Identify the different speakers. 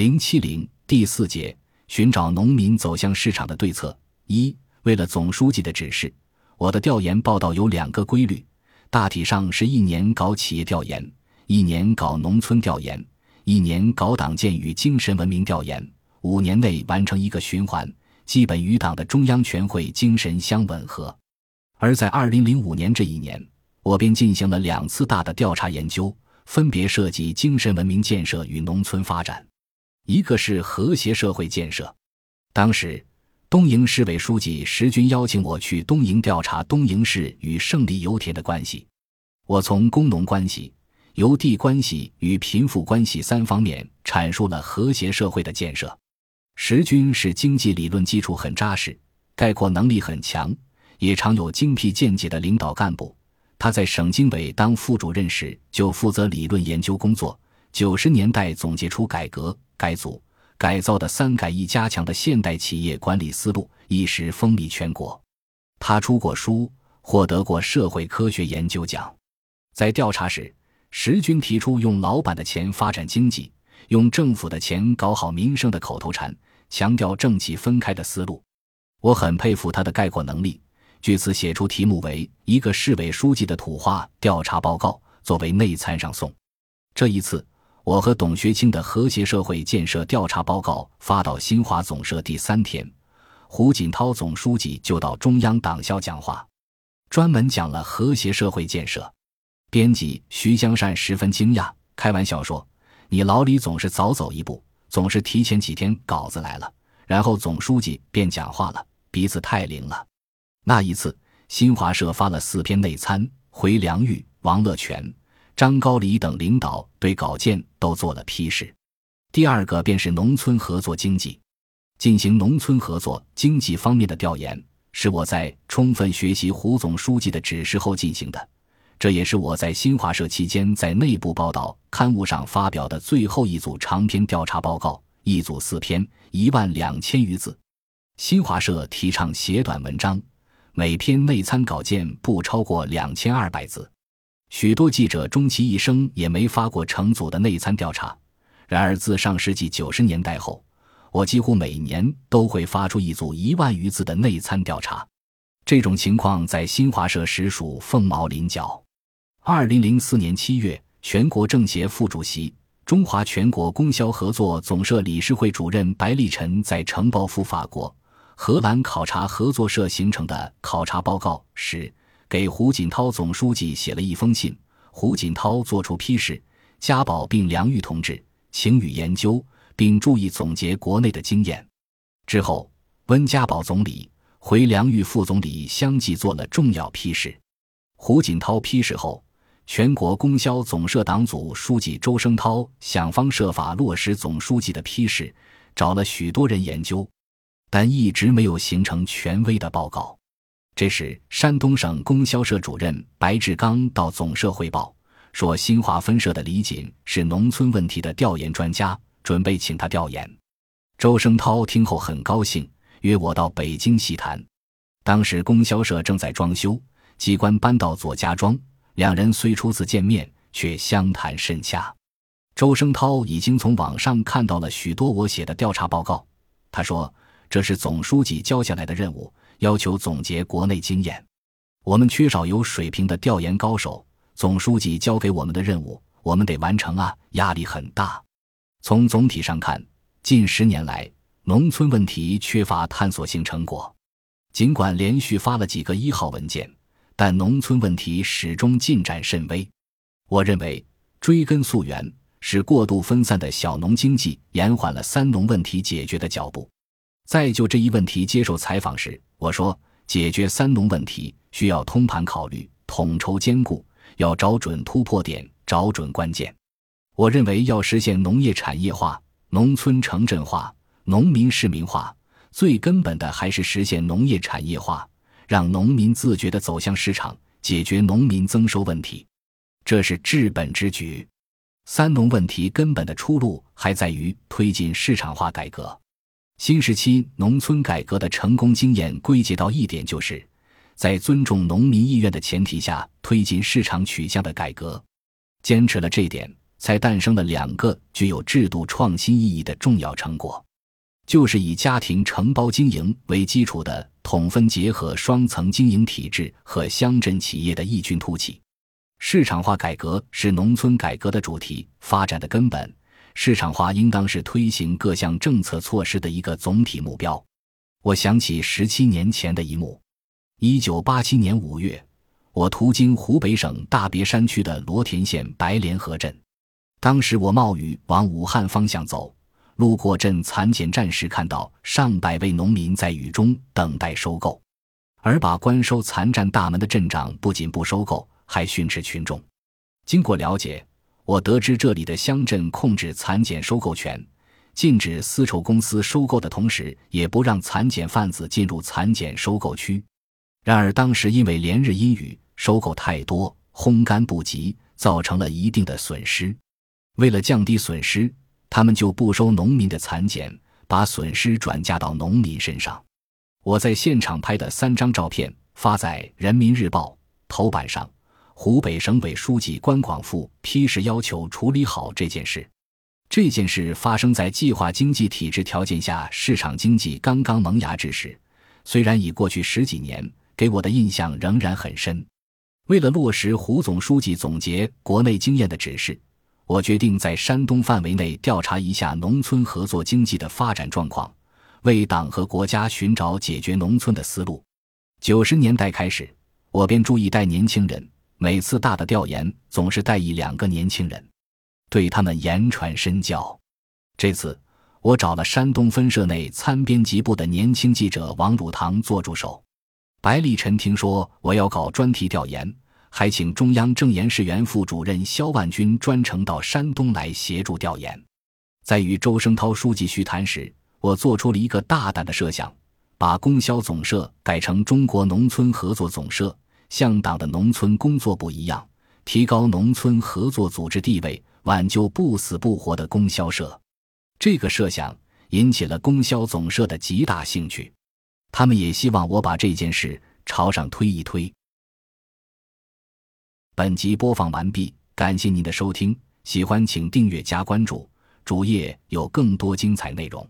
Speaker 1: 零七零第四节，寻找农民走向市场的对策。一，为了总书记的指示，我的调研报道有两个规律，大体上是一年搞企业调研，一年搞农村调研，一年搞党建与精神文明调研，五年内完成一个循环，基本与党的中央全会精神相吻合。而在二零零五年这一年，我便进行了两次大的调查研究，分别涉及精神文明建设与农村发展。一个是和谐社会建设。当时，东营市委书记石军邀请我去东营调查东营市与胜利油田的关系。我从工农关系、邮递关系与贫富关系三方面阐述了和谐社会的建设。石军是经济理论基础很扎实、概括能力很强，也常有精辟见解的领导干部。他在省经委当副主任时就负责理论研究工作。九十年代总结出改革。改组改造的“三改一加强”的现代企业管理思路一时风靡全国。他出过书，获得过社会科学研究奖。在调查时，石军提出用老板的钱发展经济，用政府的钱搞好民生的口头禅，强调政企分开的思路。我很佩服他的概括能力。据此写出题目为《一个市委书记的土话调查报告》，作为内参上送。这一次。我和董学清的和谐社会建设调查报告发到新华总社第三天，胡锦涛总书记就到中央党校讲话，专门讲了和谐社会建设。编辑徐江善十分惊讶，开玩笑说：“你老李总是早走一步，总是提前几天稿子来了，然后总书记便讲话了，鼻子太灵了。”那一次，新华社发了四篇内参，回梁玉、王乐全。张高丽等领导对稿件都做了批示。第二个便是农村合作经济，进行农村合作经济方面的调研，是我在充分学习胡总书记的指示后进行的。这也是我在新华社期间在内部报道刊物上发表的最后一组长篇调查报告，一组四篇，一万两千余字。新华社提倡写短文章，每篇内参稿件不超过两千二百字。许多记者终其一生也没发过成组的内参调查，然而自上世纪九十年代后，我几乎每年都会发出一组一万余字的内参调查。这种情况在新华社实属凤毛麟角。二零零四年七月，全国政协副主席、中华全国供销合作总社理事会主任白立晨在呈报赴法国、荷兰考察合作社形成的考察报告时。给胡锦涛总书记写了一封信，胡锦涛作出批示：家宝并梁玉同志，请予研究，并注意总结国内的经验。之后，温家宝总理、回梁玉副总理相继做了重要批示。胡锦涛批示后，全国供销总社党组书记周生涛想方设法落实总书记的批示，找了许多人研究，但一直没有形成权威的报告。这时，山东省供销社主任白志刚到总社汇报，说新华分社的李锦是农村问题的调研专家，准备请他调研。周声涛听后很高兴，约我到北京细谈。当时供销社正在装修，机关搬到左家庄，两人虽初次见面，却相谈甚洽。周声涛已经从网上看到了许多我写的调查报告，他说这是总书记交下来的任务。要求总结国内经验，我们缺少有水平的调研高手。总书记交给我们的任务，我们得完成啊，压力很大。从总体上看，近十年来，农村问题缺乏探索性成果。尽管连续发了几个一号文件，但农村问题始终进展甚微。我认为，追根溯源是过度分散的小农经济延缓了三农问题解决的脚步。在就这一问题接受采访时，我说：解决三农问题需要通盘考虑、统筹兼顾，要找准突破点、找准关键。我认为，要实现农业产业化、农村城镇化、农民市民化，最根本的还是实现农业产业化，让农民自觉地走向市场，解决农民增收问题，这是治本之举。三农问题根本的出路还在于推进市场化改革。新时期农村改革的成功经验归结到一点，就是在尊重农民意愿的前提下推进市场取向的改革。坚持了这点，才诞生了两个具有制度创新意义的重要成果，就是以家庭承包经营为基础的统分结合双层经营体制和乡镇企业的异军突起。市场化改革是农村改革的主题，发展的根本。市场化应当是推行各项政策措施的一个总体目标。我想起十七年前的一幕：一九八七年五月，我途经湖北省大别山区的罗田县白莲河镇。当时我冒雨往武汉方向走，路过镇蚕检站时，看到上百位农民在雨中等待收购，而把关收蚕站大门的镇长不仅不收购，还训斥群众。经过了解，我得知这里的乡镇控制蚕茧收购权，禁止丝绸公司收购的同时，也不让蚕茧贩子进入蚕茧收购区。然而当时因为连日阴雨，收购太多，烘干不及，造成了一定的损失。为了降低损失，他们就不收农民的蚕茧，把损失转嫁到农民身上。我在现场拍的三张照片发在《人民日报》头版上。湖北省委书记关广富批示要求处理好这件事。这件事发生在计划经济体制条件下，市场经济刚刚萌芽之时。虽然已过去十几年，给我的印象仍然很深。为了落实胡总书记总结国内经验的指示。我决定在山东范围内调查一下农村合作经济的发展状况，为党和国家寻找解决农村的思路。九十年代开始，我便注意带年轻人，每次大的调研总是带一两个年轻人，对他们言传身教。这次我找了山东分社内参编辑部的年轻记者王汝堂做助手。白立晨听说我要搞专题调研。还请中央政研室原副主任肖万军专程到山东来协助调研。在与周声涛书记叙谈时，我做出了一个大胆的设想：把供销总社改成中国农村合作总社，像党的农村工作部一样，提高农村合作组织地位，挽救不死不活的供销社。这个设想引起了供销总社的极大兴趣，他们也希望我把这件事朝上推一推。本集播放完毕，感谢您的收听，喜欢请订阅加关注，主页有更多精彩内容。